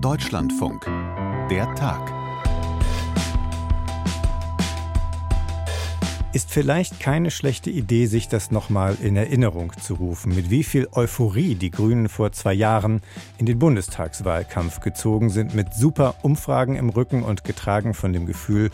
Deutschlandfunk. Der Tag. Ist vielleicht keine schlechte Idee, sich das nochmal in Erinnerung zu rufen, mit wie viel Euphorie die Grünen vor zwei Jahren in den Bundestagswahlkampf gezogen sind, mit super Umfragen im Rücken und getragen von dem Gefühl,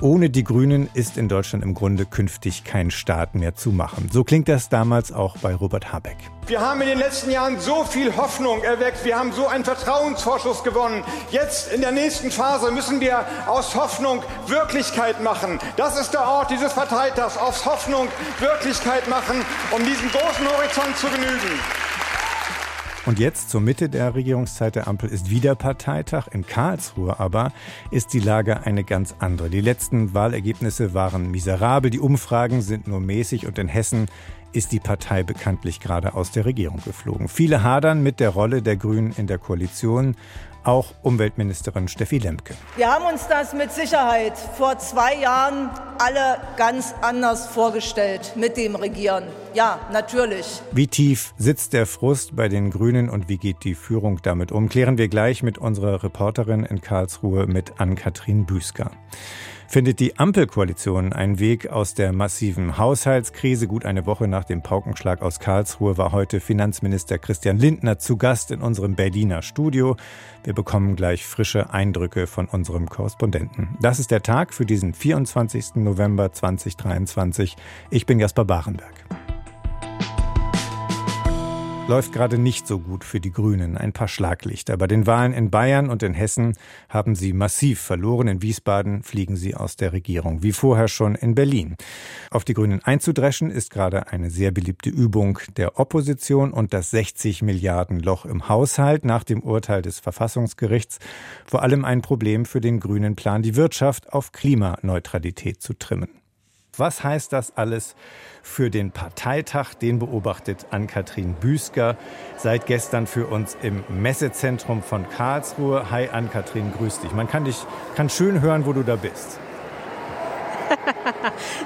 ohne die Grünen ist in Deutschland im Grunde künftig kein Staat mehr zu machen. So klingt das damals auch bei Robert Habeck. Wir haben in den letzten Jahren so viel Hoffnung erweckt. Wir haben so einen Vertrauensvorschuss gewonnen. Jetzt in der nächsten Phase müssen wir aus Hoffnung Wirklichkeit machen. Das ist der Ort dieses Parteitags. Aus Hoffnung Wirklichkeit machen, um diesen großen Horizont zu genügen. Und jetzt zur Mitte der Regierungszeit der Ampel ist wieder Parteitag. In Karlsruhe aber ist die Lage eine ganz andere. Die letzten Wahlergebnisse waren miserabel, die Umfragen sind nur mäßig und in Hessen ist die Partei bekanntlich gerade aus der Regierung geflogen. Viele hadern mit der Rolle der Grünen in der Koalition auch Umweltministerin Steffi Lemke. Wir haben uns das mit Sicherheit vor zwei Jahren alle ganz anders vorgestellt mit dem Regieren. Ja, natürlich. Wie tief sitzt der Frust bei den Grünen und wie geht die Führung damit um? Klären wir gleich mit unserer Reporterin in Karlsruhe mit Ann-Kathrin Büsker. Findet die Ampelkoalition einen Weg aus der massiven Haushaltskrise? Gut eine Woche nach dem Paukenschlag aus Karlsruhe war heute Finanzminister Christian Lindner zu Gast in unserem Berliner Studio. Wir bekommen gleich frische Eindrücke von unserem Korrespondenten. Das ist der Tag für diesen 24. November 2023. Ich bin Jasper Barenberg läuft gerade nicht so gut für die Grünen. Ein paar Schlaglichter. Bei den Wahlen in Bayern und in Hessen haben sie massiv verloren. In Wiesbaden fliegen sie aus der Regierung, wie vorher schon in Berlin. Auf die Grünen einzudreschen ist gerade eine sehr beliebte Übung der Opposition und das 60 Milliarden Loch im Haushalt nach dem Urteil des Verfassungsgerichts. Vor allem ein Problem für den grünen Plan, die Wirtschaft auf Klimaneutralität zu trimmen. Was heißt das alles für den Parteitag? Den beobachtet Ann-Kathrin Büsker seit gestern für uns im Messezentrum von Karlsruhe. Hi Ann-Kathrin, grüß dich. Man kann dich kann schön hören, wo du da bist.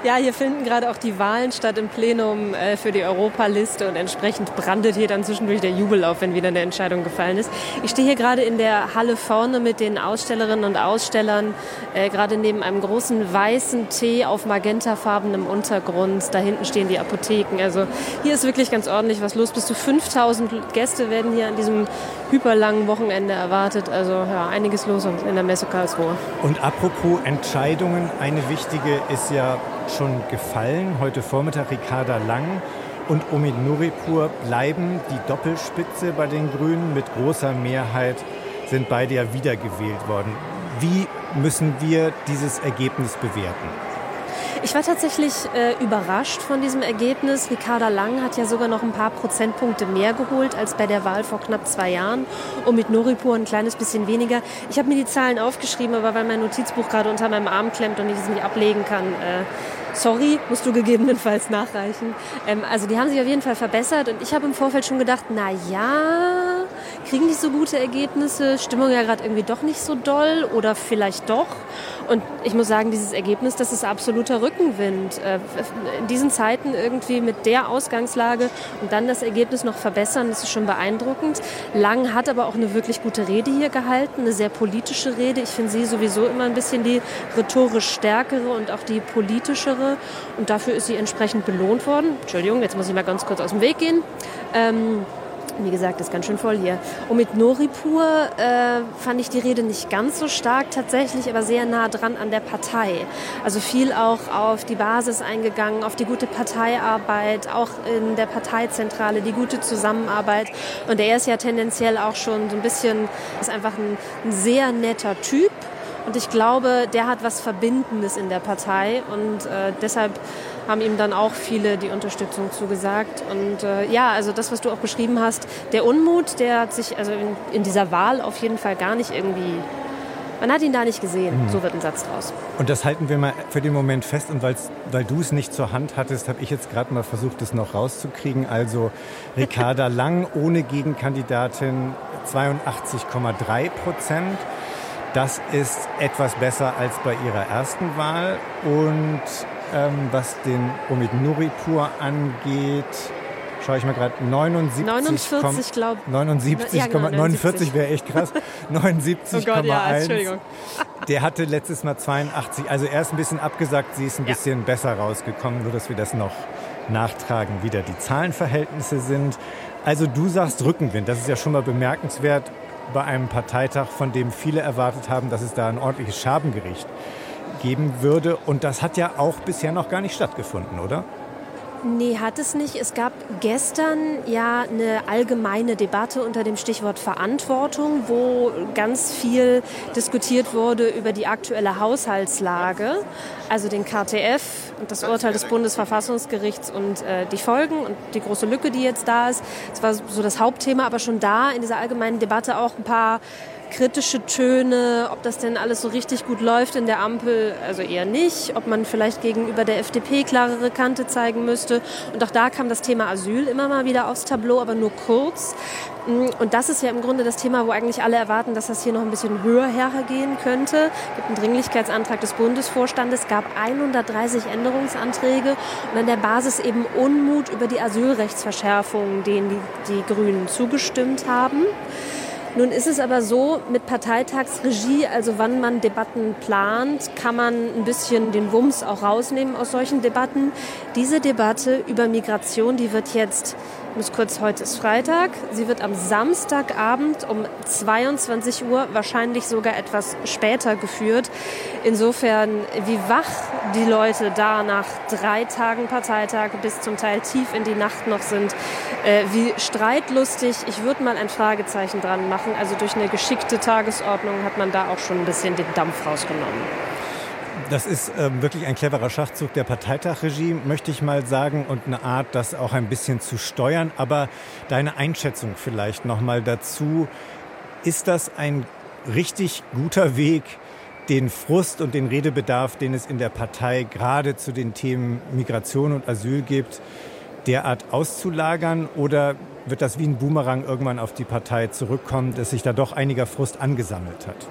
Ja, hier finden gerade auch die Wahlen statt im Plenum äh, für die Europaliste und entsprechend brandet hier dann zwischendurch der Jubel auf, wenn wieder eine Entscheidung gefallen ist. Ich stehe hier gerade in der Halle vorne mit den Ausstellerinnen und Ausstellern, äh, gerade neben einem großen weißen Tee auf magentafarbenem Untergrund. Da hinten stehen die Apotheken. Also hier ist wirklich ganz ordentlich was los. Bis zu 5000 Gäste werden hier an diesem hyperlangen Wochenende erwartet. Also ja, einiges los in der Messe Karlsruhe. Und apropos Entscheidungen, eine wichtige ist ja schon gefallen. Heute Vormittag Ricarda Lang und Omid Nuripur bleiben die Doppelspitze bei den Grünen. Mit großer Mehrheit sind beide ja wiedergewählt worden. Wie müssen wir dieses Ergebnis bewerten? Ich war tatsächlich äh, überrascht von diesem Ergebnis. Ricarda Lang hat ja sogar noch ein paar Prozentpunkte mehr geholt als bei der Wahl vor knapp zwei Jahren und mit Noripur ein kleines bisschen weniger. Ich habe mir die Zahlen aufgeschrieben, aber weil mein Notizbuch gerade unter meinem Arm klemmt und ich es nicht ablegen kann, äh, sorry, musst du gegebenenfalls nachreichen. Ähm, also die haben sich auf jeden Fall verbessert und ich habe im Vorfeld schon gedacht, na ja, kriegen nicht so gute Ergebnisse, Stimmung ja gerade irgendwie doch nicht so doll oder vielleicht doch. Und ich muss sagen, dieses Ergebnis, das ist absoluter Rückenwind. Äh, in diesen Zeiten irgendwie mit der Ausgangslage und dann das Ergebnis noch verbessern, das ist schon beeindruckend. Lang hat aber auch eine wirklich gute Rede hier gehalten, eine sehr politische Rede. Ich finde sie sowieso immer ein bisschen die rhetorisch stärkere und auch die politischere. Und dafür ist sie entsprechend belohnt worden. Entschuldigung, jetzt muss ich mal ganz kurz aus dem Weg gehen. Ähm, wie gesagt, ist ganz schön voll hier. Und mit Noripur äh, fand ich die Rede nicht ganz so stark tatsächlich, aber sehr nah dran an der Partei. Also viel auch auf die Basis eingegangen, auf die gute Parteiarbeit, auch in der Parteizentrale, die gute Zusammenarbeit. Und er ist ja tendenziell auch schon so ein bisschen, ist einfach ein, ein sehr netter Typ. Und ich glaube, der hat was Verbindendes in der Partei und äh, deshalb haben ihm dann auch viele die Unterstützung zugesagt. Und äh, ja, also das, was du auch beschrieben hast, der Unmut, der hat sich also in, in dieser Wahl auf jeden Fall gar nicht irgendwie man hat ihn da nicht gesehen. Mhm. So wird ein Satz draus. Und das halten wir mal für den Moment fest. Und weil du es nicht zur Hand hattest, habe ich jetzt gerade mal versucht, es noch rauszukriegen. Also Ricarda Lang ohne Gegenkandidatin 82,3 Prozent. Das ist etwas besser als bei ihrer ersten Wahl. Und ähm, was den Omid Nuripur angeht, schaue ich mal gerade, 79, 49, glaube 79, ja, genau, 49 wäre echt krass. 79,1. Oh ja, Entschuldigung. Der hatte letztes Mal 82. Also er ist ein bisschen abgesagt, sie ist ein ja. bisschen besser rausgekommen, nur dass wir das noch nachtragen, wie da die Zahlenverhältnisse sind. Also du sagst Rückenwind, das ist ja schon mal bemerkenswert bei einem Parteitag, von dem viele erwartet haben, dass es da ein ordentliches Schabengericht geben würde. Und das hat ja auch bisher noch gar nicht stattgefunden, oder? Nee, hat es nicht. Es gab gestern ja eine allgemeine Debatte unter dem Stichwort Verantwortung, wo ganz viel diskutiert wurde über die aktuelle Haushaltslage, also den KTF und das Urteil des Bundesverfassungsgerichts und äh, die Folgen und die große Lücke, die jetzt da ist. Das war so das Hauptthema, aber schon da in dieser allgemeinen Debatte auch ein paar kritische Töne, ob das denn alles so richtig gut läuft in der Ampel, also eher nicht, ob man vielleicht gegenüber der FDP klarere Kante zeigen müsste. Und auch da kam das Thema Asyl immer mal wieder aufs Tableau, aber nur kurz. Und das ist ja im Grunde das Thema, wo eigentlich alle erwarten, dass das hier noch ein bisschen höher hergehen könnte. Es gibt einen Dringlichkeitsantrag des Bundesvorstandes, gab 130 Änderungsanträge und an der Basis eben Unmut über die Asylrechtsverschärfungen, denen die, die Grünen zugestimmt haben. Nun ist es aber so, mit Parteitagsregie, also wann man Debatten plant, kann man ein bisschen den Wumms auch rausnehmen aus solchen Debatten. Diese Debatte über Migration, die wird jetzt muss kurz, heute ist Freitag. Sie wird am Samstagabend um 22 Uhr, wahrscheinlich sogar etwas später geführt. Insofern, wie wach die Leute da nach drei Tagen Parteitag bis zum Teil tief in die Nacht noch sind, äh, wie streitlustig, ich würde mal ein Fragezeichen dran machen. Also durch eine geschickte Tagesordnung hat man da auch schon ein bisschen den Dampf rausgenommen. Das ist ähm, wirklich ein cleverer Schachzug der Parteitagregie, möchte ich mal sagen, und eine Art, das auch ein bisschen zu steuern. Aber deine Einschätzung vielleicht noch mal dazu: Ist das ein richtig guter Weg, den Frust und den Redebedarf, den es in der Partei gerade zu den Themen Migration und Asyl gibt, derart auszulagern? Oder wird das wie ein Boomerang irgendwann auf die Partei zurückkommen, dass sich da doch einiger Frust angesammelt hat?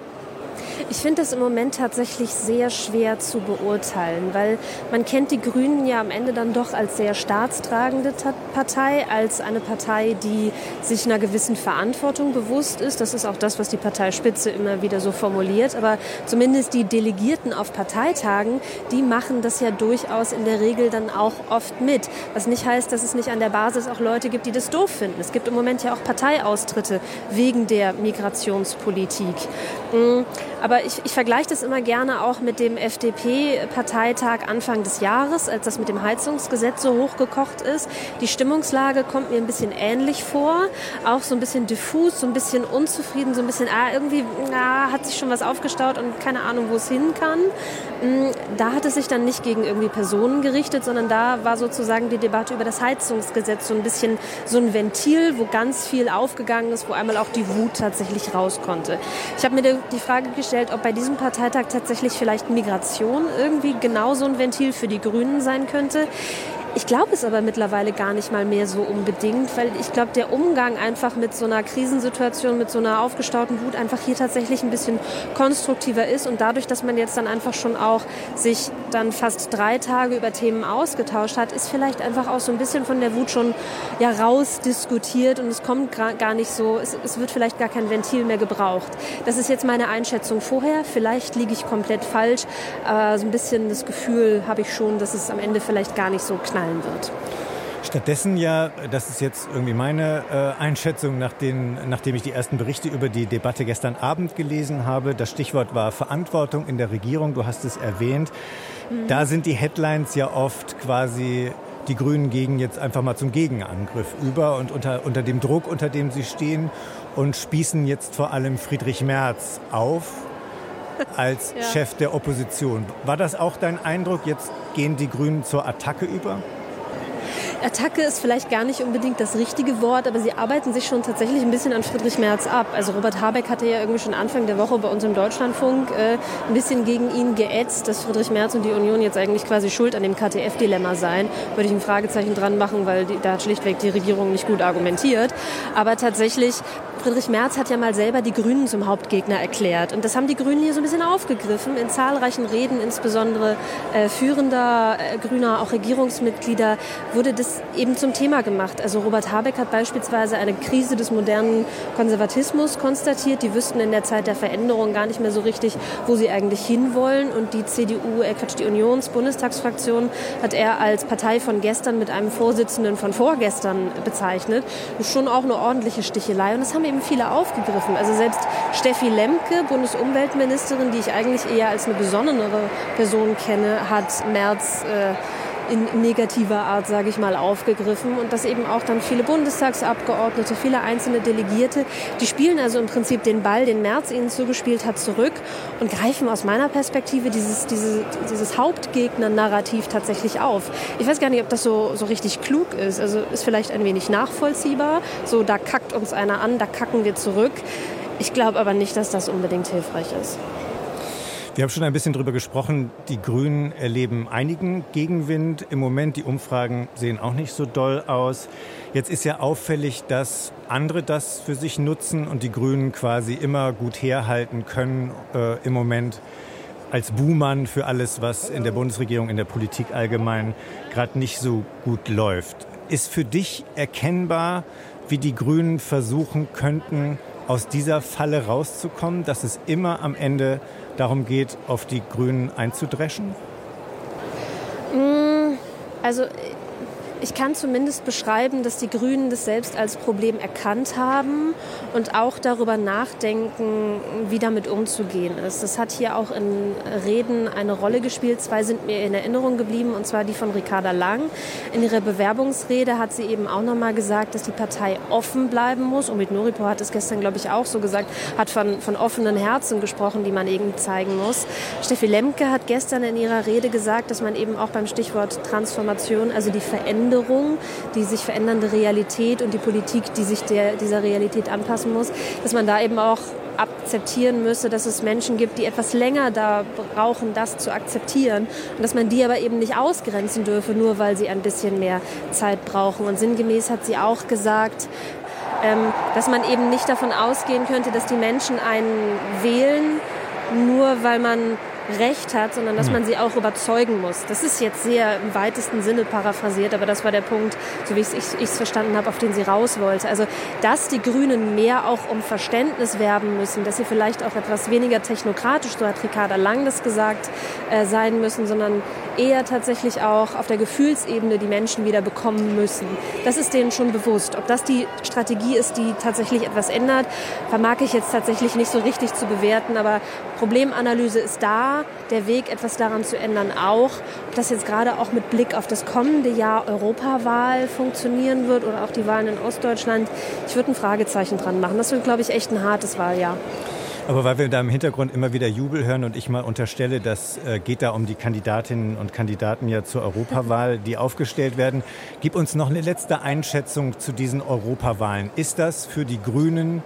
Ich finde das im Moment tatsächlich sehr schwer zu beurteilen, weil man kennt die Grünen ja am Ende dann doch als sehr staatstragende Partei, als eine Partei, die sich einer gewissen Verantwortung bewusst ist. Das ist auch das, was die Parteispitze immer wieder so formuliert. Aber zumindest die Delegierten auf Parteitagen, die machen das ja durchaus in der Regel dann auch oft mit. Was nicht heißt, dass es nicht an der Basis auch Leute gibt, die das doof finden. Es gibt im Moment ja auch Parteiaustritte wegen der Migrationspolitik. Aber aber ich, ich vergleiche das immer gerne auch mit dem FDP-Parteitag Anfang des Jahres, als das mit dem Heizungsgesetz so hochgekocht ist. Die Stimmungslage kommt mir ein bisschen ähnlich vor, auch so ein bisschen diffus, so ein bisschen unzufrieden, so ein bisschen, ah, irgendwie ah, hat sich schon was aufgestaut und keine Ahnung, wo es hin kann. Mm, da hat es sich dann nicht gegen irgendwie Personen gerichtet, sondern da war sozusagen die Debatte über das Heizungsgesetz so ein bisschen so ein Ventil, wo ganz viel aufgegangen ist, wo einmal auch die Wut tatsächlich raus konnte. Ich habe mir die Frage gestellt, gestellt, ob bei diesem Parteitag tatsächlich vielleicht Migration irgendwie genauso ein Ventil für die Grünen sein könnte. Ich glaube es aber mittlerweile gar nicht mal mehr so unbedingt, weil ich glaube, der Umgang einfach mit so einer Krisensituation, mit so einer aufgestauten Wut einfach hier tatsächlich ein bisschen konstruktiver ist. Und dadurch, dass man jetzt dann einfach schon auch sich dann fast drei Tage über Themen ausgetauscht hat, ist vielleicht einfach auch so ein bisschen von der Wut schon ja rausdiskutiert und es kommt gar nicht so, es, es wird vielleicht gar kein Ventil mehr gebraucht. Das ist jetzt meine Einschätzung vorher. Vielleicht liege ich komplett falsch, aber so ein bisschen das Gefühl habe ich schon, dass es am Ende vielleicht gar nicht so knallt knallen wird. Stattdessen ja, das ist jetzt irgendwie meine äh, Einschätzung, nach den, nachdem ich die ersten Berichte über die Debatte gestern Abend gelesen habe. Das Stichwort war Verantwortung in der Regierung, du hast es erwähnt. Mhm. Da sind die Headlines ja oft quasi, die Grünen gegen jetzt einfach mal zum Gegenangriff über und unter, unter dem Druck, unter dem sie stehen und spießen jetzt vor allem Friedrich Merz auf als ja. Chef der Opposition. War das auch dein Eindruck? Jetzt gehen die Grünen zur Attacke über? Attacke ist vielleicht gar nicht unbedingt das richtige Wort, aber sie arbeiten sich schon tatsächlich ein bisschen an Friedrich Merz ab. Also Robert Habeck hatte ja irgendwie schon Anfang der Woche bei uns im Deutschlandfunk äh, ein bisschen gegen ihn geätzt, dass Friedrich Merz und die Union jetzt eigentlich quasi schuld an dem KTF-Dilemma seien. Würde ich ein Fragezeichen dran machen, weil die, da hat schlichtweg die Regierung nicht gut argumentiert. Aber tatsächlich Friedrich Merz hat ja mal selber die Grünen zum Hauptgegner erklärt. Und das haben die Grünen hier so ein bisschen aufgegriffen. In zahlreichen Reden, insbesondere äh, führender äh, Grüner, auch Regierungsmitglieder, wurde das es eben zum Thema gemacht. Also Robert Habeck hat beispielsweise eine Krise des modernen Konservatismus konstatiert. Die wüssten in der Zeit der Veränderung gar nicht mehr so richtig, wo sie eigentlich hinwollen. Und die CDU, äh die Unions-Bundestagsfraktion hat er als Partei von gestern mit einem Vorsitzenden von vorgestern bezeichnet. Das ist schon auch eine ordentliche Stichelei. Und das haben eben viele aufgegriffen. Also selbst Steffi Lemke, Bundesumweltministerin, die ich eigentlich eher als eine besonnenere Person kenne, hat März äh, in negativer Art, sage ich mal, aufgegriffen und dass eben auch dann viele Bundestagsabgeordnete, viele einzelne Delegierte, die spielen also im Prinzip den Ball, den Merz ihnen zugespielt hat, zurück und greifen aus meiner Perspektive dieses, diese, dieses Hauptgegner-Narrativ tatsächlich auf. Ich weiß gar nicht, ob das so, so richtig klug ist. Also ist vielleicht ein wenig nachvollziehbar. So, da kackt uns einer an, da kacken wir zurück. Ich glaube aber nicht, dass das unbedingt hilfreich ist. Wir haben schon ein bisschen darüber gesprochen. Die Grünen erleben einigen Gegenwind. Im Moment, die Umfragen sehen auch nicht so doll aus. Jetzt ist ja auffällig, dass andere das für sich nutzen und die Grünen quasi immer gut herhalten können äh, im Moment als Buhmann für alles, was in der Bundesregierung, in der Politik allgemein gerade nicht so gut läuft. Ist für dich erkennbar, wie die Grünen versuchen könnten, aus dieser Falle rauszukommen, dass es immer am Ende darum geht, auf die Grünen einzudreschen? Mm, also ich kann zumindest beschreiben, dass die Grünen das selbst als Problem erkannt haben und auch darüber nachdenken, wie damit umzugehen ist. Das hat hier auch in Reden eine Rolle gespielt. Zwei sind mir in Erinnerung geblieben, und zwar die von Ricarda Lang. In ihrer Bewerbungsrede hat sie eben auch nochmal gesagt, dass die Partei offen bleiben muss. Und mit Noripo hat es gestern, glaube ich, auch so gesagt, hat von, von offenen Herzen gesprochen, die man eben zeigen muss. Steffi Lemke hat gestern in ihrer Rede gesagt, dass man eben auch beim Stichwort Transformation, also die Veränderung, Veränderung, die sich verändernde Realität und die Politik, die sich der, dieser Realität anpassen muss, dass man da eben auch akzeptieren müsse, dass es Menschen gibt, die etwas länger da brauchen, das zu akzeptieren und dass man die aber eben nicht ausgrenzen dürfe, nur weil sie ein bisschen mehr Zeit brauchen. Und sinngemäß hat sie auch gesagt, ähm, dass man eben nicht davon ausgehen könnte, dass die Menschen einen wählen, nur weil man Recht hat, sondern dass hm. man sie auch überzeugen muss. Das ist jetzt sehr im weitesten Sinne paraphrasiert, aber das war der Punkt, so wie ich es verstanden habe, auf den sie raus wollte. Also, dass die Grünen mehr auch um Verständnis werben müssen, dass sie vielleicht auch etwas weniger technokratisch, so hat Ricarda Lang das gesagt, äh, sein müssen, sondern eher tatsächlich auch auf der Gefühlsebene die Menschen wieder bekommen müssen. Das ist denen schon bewusst. Ob das die Strategie ist, die tatsächlich etwas ändert, vermag ich jetzt tatsächlich nicht so richtig zu bewerten, aber Problemanalyse ist da der Weg, etwas daran zu ändern, auch. Ob das jetzt gerade auch mit Blick auf das kommende Jahr Europawahl funktionieren wird oder auch die Wahlen in Ostdeutschland, ich würde ein Fragezeichen dran machen. Das wird, glaube ich, echt ein hartes Wahljahr. Aber weil wir da im Hintergrund immer wieder Jubel hören und ich mal unterstelle, das äh, geht da um die Kandidatinnen und Kandidaten ja zur Europawahl, die aufgestellt werden. Gib uns noch eine letzte Einschätzung zu diesen Europawahlen. Ist das für die Grünen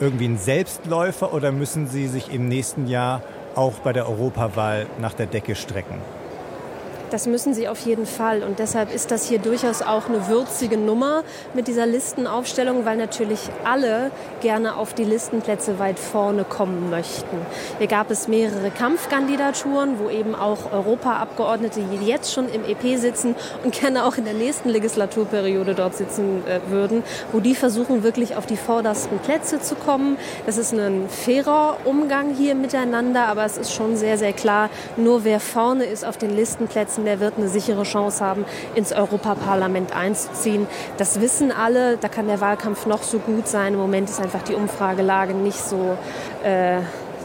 irgendwie ein Selbstläufer oder müssen sie sich im nächsten Jahr auch bei der Europawahl nach der Decke strecken. Das müssen sie auf jeden Fall. Und deshalb ist das hier durchaus auch eine würzige Nummer mit dieser Listenaufstellung, weil natürlich alle gerne auf die Listenplätze weit vorne kommen möchten. Hier gab es mehrere Kampfkandidaturen, wo eben auch Europaabgeordnete, die jetzt schon im EP sitzen und gerne auch in der nächsten Legislaturperiode dort sitzen äh, würden, wo die versuchen wirklich auf die vordersten Plätze zu kommen. Das ist ein fairer Umgang hier miteinander, aber es ist schon sehr, sehr klar, nur wer vorne ist auf den Listenplätzen, der wird eine sichere Chance haben, ins Europaparlament einzuziehen. Das wissen alle. Da kann der Wahlkampf noch so gut sein. Im Moment ist einfach die Umfragelage nicht so. Äh,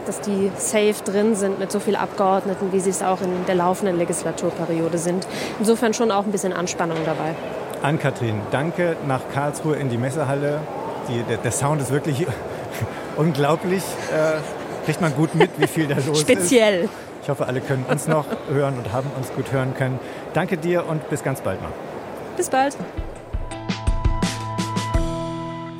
dass die safe drin sind mit so vielen Abgeordneten, wie sie es auch in der laufenden Legislaturperiode sind. Insofern schon auch ein bisschen Anspannung dabei. Ann-Kathrin, danke nach Karlsruhe in die Messehalle. Die, der, der, Sound ist wirklich unglaublich. Äh, kriegt man gut mit, wie viel da los Speziell. ist. Speziell. Ich hoffe, alle können uns noch hören und haben uns gut hören können. Danke dir und bis ganz bald mal. Bis bald.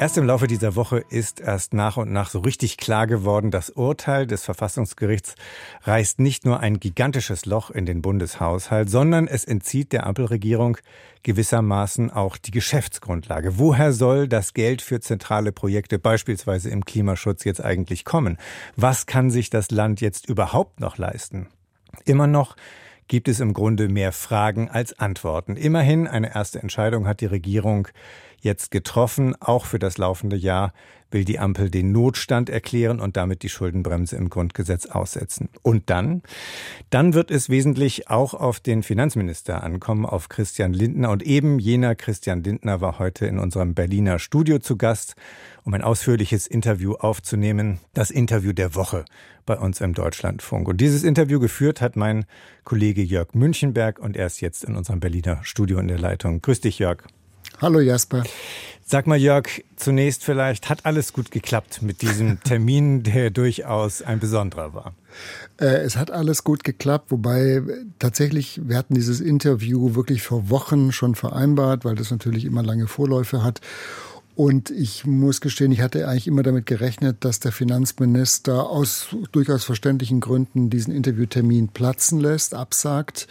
Erst im Laufe dieser Woche ist erst nach und nach so richtig klar geworden, das Urteil des Verfassungsgerichts reißt nicht nur ein gigantisches Loch in den Bundeshaushalt, sondern es entzieht der Ampelregierung gewissermaßen auch die Geschäftsgrundlage. Woher soll das Geld für zentrale Projekte, beispielsweise im Klimaschutz, jetzt eigentlich kommen? Was kann sich das Land jetzt überhaupt noch leisten? Immer noch gibt es im Grunde mehr Fragen als Antworten. Immerhin eine erste Entscheidung hat die Regierung jetzt getroffen. Auch für das laufende Jahr will die Ampel den Notstand erklären und damit die Schuldenbremse im Grundgesetz aussetzen. Und dann? Dann wird es wesentlich auch auf den Finanzminister ankommen, auf Christian Lindner. Und eben jener Christian Lindner war heute in unserem Berliner Studio zu Gast, um ein ausführliches Interview aufzunehmen. Das Interview der Woche bei uns im Deutschlandfunk. Und dieses Interview geführt hat mein Kollege Jörg Münchenberg und er ist jetzt in unserem Berliner Studio in der Leitung. Grüß dich, Jörg. Hallo Jasper. Sag mal, Jörg, zunächst vielleicht, hat alles gut geklappt mit diesem Termin, der durchaus ein besonderer war? Äh, es hat alles gut geklappt, wobei tatsächlich, wir hatten dieses Interview wirklich vor Wochen schon vereinbart, weil das natürlich immer lange Vorläufe hat. Und ich muss gestehen, ich hatte eigentlich immer damit gerechnet, dass der Finanzminister aus durchaus verständlichen Gründen diesen Interviewtermin platzen lässt, absagt,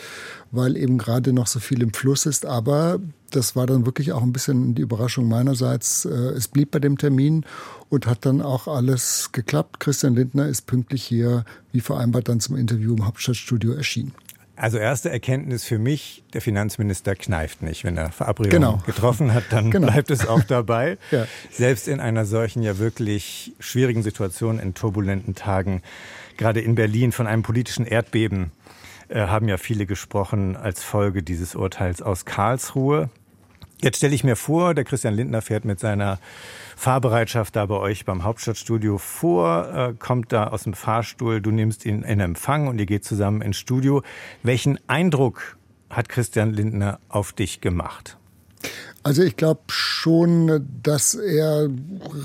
weil eben gerade noch so viel im Fluss ist. Aber das war dann wirklich auch ein bisschen die Überraschung meinerseits. Äh, es blieb bei dem Termin und hat dann auch alles geklappt. Christian Lindner ist pünktlich hier, wie vereinbart, dann zum Interview im Hauptstadtstudio erschienen. Also erste Erkenntnis für mich, der Finanzminister kneift nicht. Wenn er Verabredungen genau. getroffen hat, dann genau. bleibt es auch dabei. ja. Selbst in einer solchen ja wirklich schwierigen Situation, in turbulenten Tagen, gerade in Berlin von einem politischen Erdbeben, äh, haben ja viele gesprochen als Folge dieses Urteils aus Karlsruhe. Jetzt stelle ich mir vor, der Christian Lindner fährt mit seiner Fahrbereitschaft da bei euch beim Hauptstadtstudio vor, äh, kommt da aus dem Fahrstuhl, du nimmst ihn in Empfang und ihr geht zusammen ins Studio. Welchen Eindruck hat Christian Lindner auf dich gemacht? Also ich glaube schon, dass er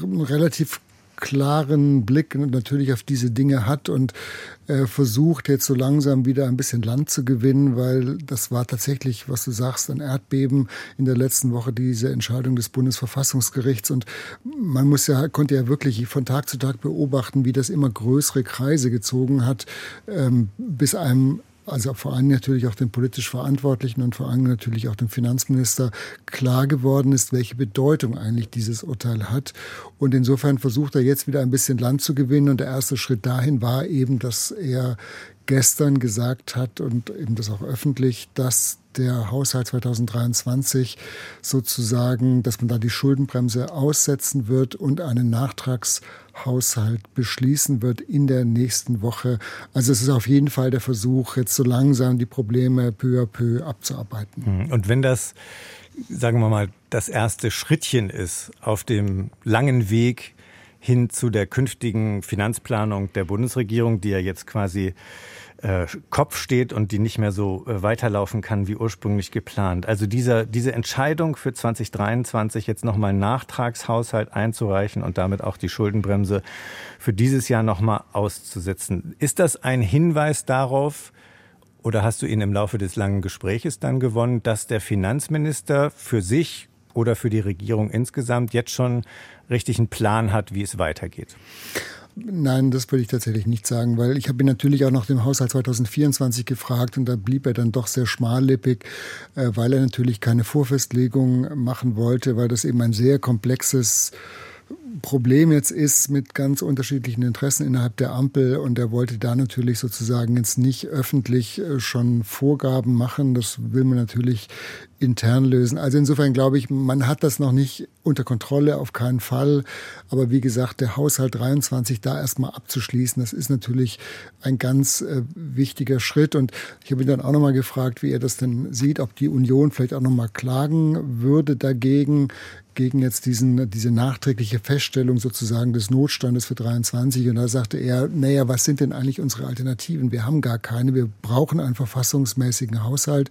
relativ klaren Blick natürlich auf diese Dinge hat und äh, versucht jetzt so langsam wieder ein bisschen Land zu gewinnen, weil das war tatsächlich, was du sagst, ein Erdbeben in der letzten Woche, diese Entscheidung des Bundesverfassungsgerichts. Und man muss ja, konnte ja wirklich von Tag zu Tag beobachten, wie das immer größere Kreise gezogen hat, ähm, bis einem also vor allem natürlich auch den politisch Verantwortlichen und vor allem natürlich auch dem Finanzminister klar geworden ist, welche Bedeutung eigentlich dieses Urteil hat. Und insofern versucht er jetzt wieder ein bisschen Land zu gewinnen. Und der erste Schritt dahin war eben, dass er gestern gesagt hat und eben das auch öffentlich, dass der Haushalt 2023 sozusagen, dass man da die Schuldenbremse aussetzen wird und einen Nachtragshaushalt beschließen wird in der nächsten Woche. Also es ist auf jeden Fall der Versuch, jetzt so langsam die Probleme peu à peu abzuarbeiten. Hm. Und wenn das, sagen wir mal, das erste Schrittchen ist auf dem langen Weg hin zu der künftigen Finanzplanung der Bundesregierung, die ja jetzt quasi äh, Kopf steht und die nicht mehr so äh, weiterlaufen kann wie ursprünglich geplant. Also dieser, diese Entscheidung für 2023 jetzt nochmal einen Nachtragshaushalt einzureichen und damit auch die Schuldenbremse für dieses Jahr nochmal auszusetzen. Ist das ein Hinweis darauf, oder hast du ihn im Laufe des langen Gespräches dann gewonnen, dass der Finanzminister für sich oder für die Regierung insgesamt jetzt schon richtig einen Plan hat, wie es weitergeht? Nein, das würde ich tatsächlich nicht sagen, weil ich habe ihn natürlich auch nach dem Haushalt 2024 gefragt und da blieb er dann doch sehr schmallippig, äh, weil er natürlich keine Vorfestlegung machen wollte, weil das eben ein sehr komplexes Problem jetzt ist mit ganz unterschiedlichen Interessen innerhalb der Ampel und er wollte da natürlich sozusagen jetzt nicht öffentlich äh, schon Vorgaben machen. Das will man natürlich intern lösen. Also insofern glaube ich, man hat das noch nicht unter Kontrolle, auf keinen Fall. Aber wie gesagt, der Haushalt 23 da erstmal abzuschließen, das ist natürlich ein ganz äh, wichtiger Schritt. Und ich habe ihn dann auch nochmal gefragt, wie er das denn sieht, ob die Union vielleicht auch nochmal klagen würde dagegen, gegen jetzt diesen, diese nachträgliche Feststellung sozusagen des Notstandes für 23. Und da sagte er, naja, was sind denn eigentlich unsere Alternativen? Wir haben gar keine. Wir brauchen einen verfassungsmäßigen Haushalt.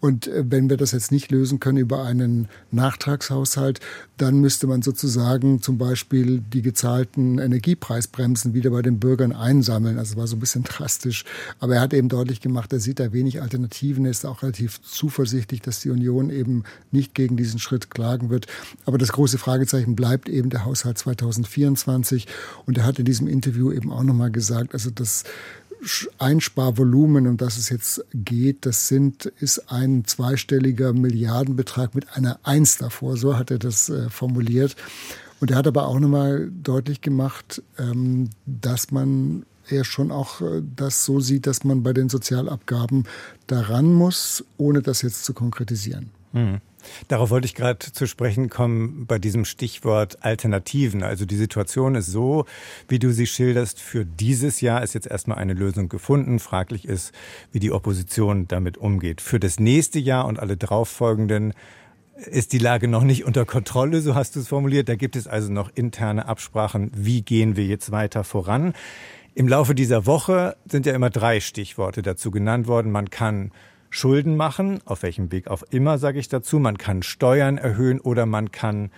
Und äh, wenn wir das jetzt nicht lösen können über einen Nachtragshaushalt, dann müsste man sozusagen zum Beispiel die gezahlten Energiepreisbremsen wieder bei den Bürgern einsammeln. Also war so ein bisschen drastisch. Aber er hat eben deutlich gemacht, er sieht da wenig Alternativen. Er ist auch relativ zuversichtlich, dass die Union eben nicht gegen diesen Schritt klagen wird. Aber das große Fragezeichen bleibt eben der Haushalt 2024. Und er hat in diesem Interview eben auch nochmal gesagt, also das Einsparvolumen, um das es jetzt geht, das sind, ist ein zweistelliger Milliardenbetrag mit einer Eins davor. So hat er das äh, formuliert. Und er hat aber auch nochmal deutlich gemacht, ähm, dass man er schon auch äh, das so sieht, dass man bei den Sozialabgaben daran muss, ohne das jetzt zu konkretisieren. Mhm. Darauf wollte ich gerade zu sprechen kommen bei diesem Stichwort Alternativen. Also die Situation ist so, wie du sie schilderst, für dieses Jahr ist jetzt erstmal eine Lösung gefunden. Fraglich ist, wie die Opposition damit umgeht. Für das nächste Jahr und alle darauffolgenden ist die Lage noch nicht unter Kontrolle, so hast du es formuliert. Da gibt es also noch interne Absprachen, wie gehen wir jetzt weiter voran. Im Laufe dieser Woche sind ja immer drei Stichworte dazu genannt worden. Man kann Schulden machen, auf welchem Weg auch immer, sage ich dazu. Man kann Steuern erhöhen oder man kann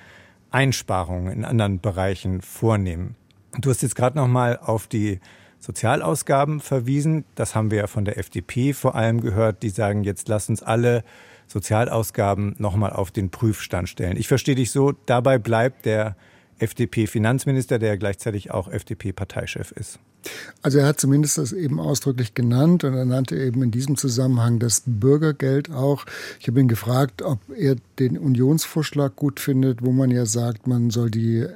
Einsparungen in anderen Bereichen vornehmen. Du hast jetzt gerade noch mal auf die Sozialausgaben verwiesen. Das haben wir ja von der FDP vor allem gehört. Die sagen jetzt, lass uns alle Sozialausgaben noch mal auf den Prüfstand stellen. Ich verstehe dich so, dabei bleibt der FDP-Finanzminister, der gleichzeitig auch FDP-Parteichef ist. Also er hat zumindest das eben ausdrücklich genannt und er nannte eben in diesem Zusammenhang das Bürgergeld auch. Ich habe ihn gefragt, ob er den Unionsvorschlag gut findet, wo man ja sagt, man soll die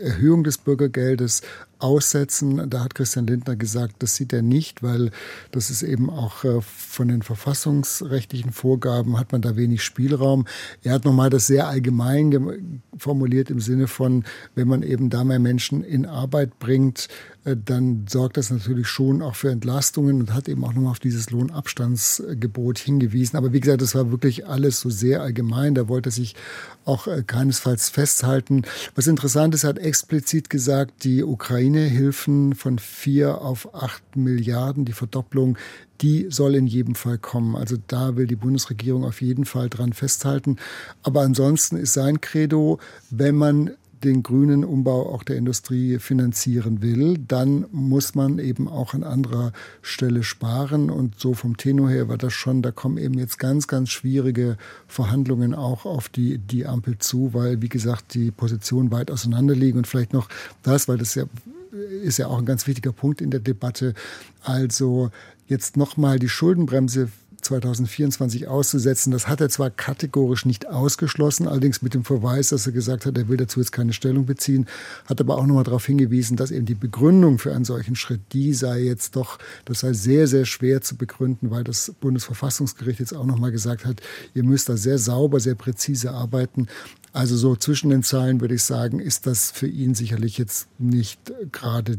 Erhöhung des Bürgergeldes aussetzen. Da hat Christian Lindner gesagt, das sieht er nicht, weil das ist eben auch äh, von den verfassungsrechtlichen Vorgaben hat man da wenig Spielraum. Er hat nochmal das sehr allgemein formuliert im Sinne von, wenn man eben da mehr Menschen in Arbeit bringt, äh, dann sorgt das natürlich schon auch für Entlastungen und hat eben auch nochmal auf dieses Lohnabstandsgebot hingewiesen. Aber wie gesagt, das war wirklich alles so sehr allgemein. Da wollte sich auch äh, keinesfalls festhalten. Was interessant ist, er hat explizit gesagt, die Ukraine-Hilfen von vier auf acht Milliarden, die Verdopplung, die soll in jedem Fall kommen. Also da will die Bundesregierung auf jeden Fall dran festhalten. Aber ansonsten ist sein Credo, wenn man den grünen Umbau auch der Industrie finanzieren will, dann muss man eben auch an anderer Stelle sparen. Und so vom Tenor her war das schon, da kommen eben jetzt ganz, ganz schwierige Verhandlungen auch auf die, die Ampel zu, weil, wie gesagt, die Positionen weit auseinander liegen. Und vielleicht noch das, weil das ja ist ja auch ein ganz wichtiger Punkt in der Debatte. Also jetzt nochmal die Schuldenbremse 2024 auszusetzen. Das hat er zwar kategorisch nicht ausgeschlossen, allerdings mit dem Verweis, dass er gesagt hat, er will dazu jetzt keine Stellung beziehen, hat aber auch nochmal darauf hingewiesen, dass eben die Begründung für einen solchen Schritt, die sei jetzt doch, das sei sehr, sehr schwer zu begründen, weil das Bundesverfassungsgericht jetzt auch nochmal gesagt hat, ihr müsst da sehr sauber, sehr präzise arbeiten. Also so zwischen den Zeilen würde ich sagen, ist das für ihn sicherlich jetzt nicht gerade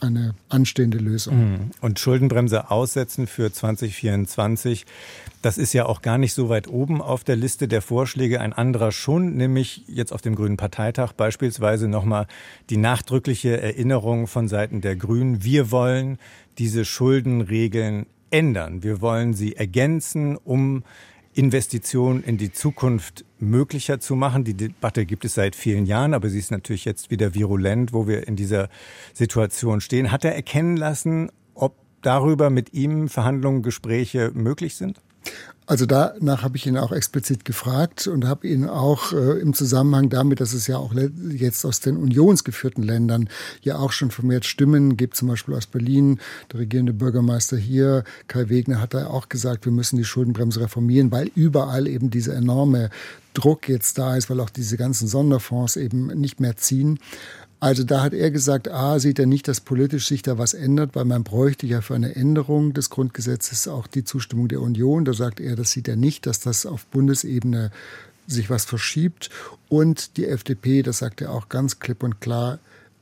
eine anstehende Lösung. Mhm. Und Schuldenbremse aussetzen für 2024, das ist ja auch gar nicht so weit oben auf der Liste der Vorschläge. Ein anderer schon, nämlich jetzt auf dem Grünen Parteitag beispielsweise nochmal die nachdrückliche Erinnerung von Seiten der Grünen. Wir wollen diese Schuldenregeln ändern. Wir wollen sie ergänzen, um Investitionen in die Zukunft möglicher zu machen. Die Debatte gibt es seit vielen Jahren, aber sie ist natürlich jetzt wieder virulent, wo wir in dieser Situation stehen. Hat er erkennen lassen, ob darüber mit ihm Verhandlungen, Gespräche möglich sind? Also danach habe ich ihn auch explizit gefragt und habe ihn auch äh, im Zusammenhang damit, dass es ja auch jetzt aus den unionsgeführten Ländern ja auch schon vermehrt Stimmen gibt, zum Beispiel aus Berlin, der regierende Bürgermeister hier, Kai Wegner, hat da auch gesagt, wir müssen die Schuldenbremse reformieren, weil überall eben dieser enorme Druck jetzt da ist, weil auch diese ganzen Sonderfonds eben nicht mehr ziehen. Also da hat er gesagt, A, sieht er nicht, dass politisch sich da was ändert, weil man bräuchte ja für eine Änderung des Grundgesetzes auch die Zustimmung der Union. Da sagt er, das sieht er nicht, dass das auf Bundesebene sich was verschiebt. Und die FDP, das sagt er auch ganz klipp und klar,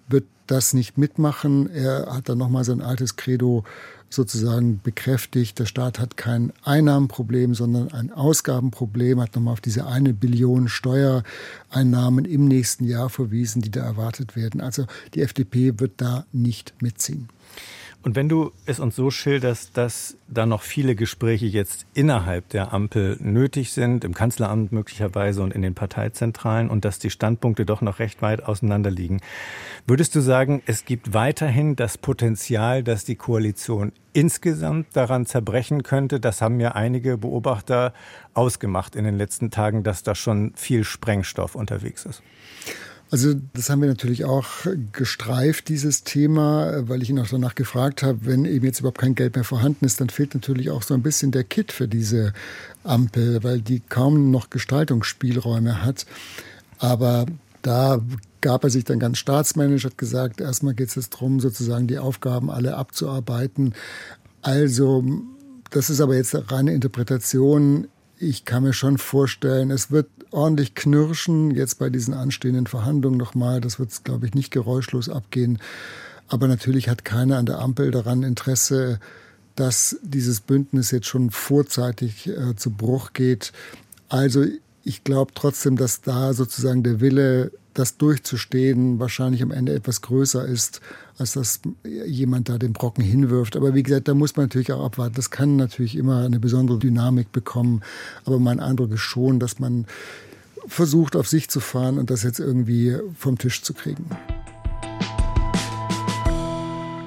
wird das nicht mitmachen. Er hat dann nochmal sein altes Credo sozusagen bekräftigt, der Staat hat kein Einnahmenproblem, sondern ein Ausgabenproblem, hat nochmal auf diese eine Billion Steuereinnahmen im nächsten Jahr verwiesen, die da erwartet werden. Also die FDP wird da nicht mitziehen. Und wenn du es uns so schilderst, dass da noch viele Gespräche jetzt innerhalb der Ampel nötig sind, im Kanzleramt möglicherweise und in den Parteizentralen und dass die Standpunkte doch noch recht weit auseinander liegen, würdest du sagen, es gibt weiterhin das Potenzial, dass die Koalition insgesamt daran zerbrechen könnte? Das haben ja einige Beobachter ausgemacht in den letzten Tagen, dass da schon viel Sprengstoff unterwegs ist. Also das haben wir natürlich auch gestreift, dieses Thema, weil ich ihn auch danach gefragt habe, wenn eben jetzt überhaupt kein Geld mehr vorhanden ist, dann fehlt natürlich auch so ein bisschen der Kit für diese Ampel, weil die kaum noch Gestaltungsspielräume hat. Aber da gab er sich dann ganz staatsmännisch, hat gesagt, erstmal geht es darum, sozusagen die Aufgaben alle abzuarbeiten. Also, das ist aber jetzt reine Interpretation. Ich kann mir schon vorstellen, es wird ordentlich knirschen jetzt bei diesen anstehenden Verhandlungen nochmal. Das wird, glaube ich, nicht geräuschlos abgehen. Aber natürlich hat keiner an der Ampel daran Interesse, dass dieses Bündnis jetzt schon vorzeitig äh, zu Bruch geht. Also ich glaube trotzdem, dass da sozusagen der Wille, das durchzustehen, wahrscheinlich am Ende etwas größer ist, als dass jemand da den Brocken hinwirft. Aber wie gesagt, da muss man natürlich auch abwarten. Das kann natürlich immer eine besondere Dynamik bekommen. Aber mein Eindruck ist schon, dass man versucht, auf sich zu fahren und das jetzt irgendwie vom Tisch zu kriegen.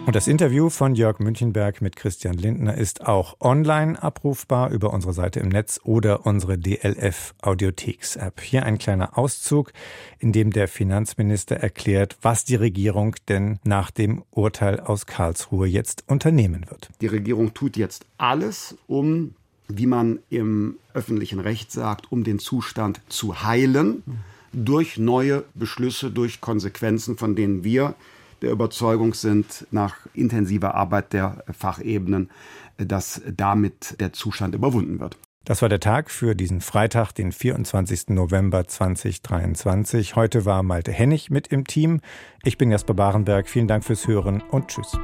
Und das Interview von Jörg Münchenberg mit Christian Lindner ist auch online abrufbar über unsere Seite im Netz oder unsere DLF Audiotheks-App. Hier ein kleiner Auszug, in dem der Finanzminister erklärt, was die Regierung denn nach dem Urteil aus Karlsruhe jetzt unternehmen wird. Die Regierung tut jetzt alles, um, wie man im öffentlichen Recht sagt, um den Zustand zu heilen, durch neue Beschlüsse, durch Konsequenzen, von denen wir der Überzeugung sind, nach intensiver Arbeit der Fachebenen, dass damit der Zustand überwunden wird. Das war der Tag für diesen Freitag, den 24. November 2023. Heute war Malte Hennig mit im Team. Ich bin Jasper Barenberg. Vielen Dank fürs Hören und Tschüss.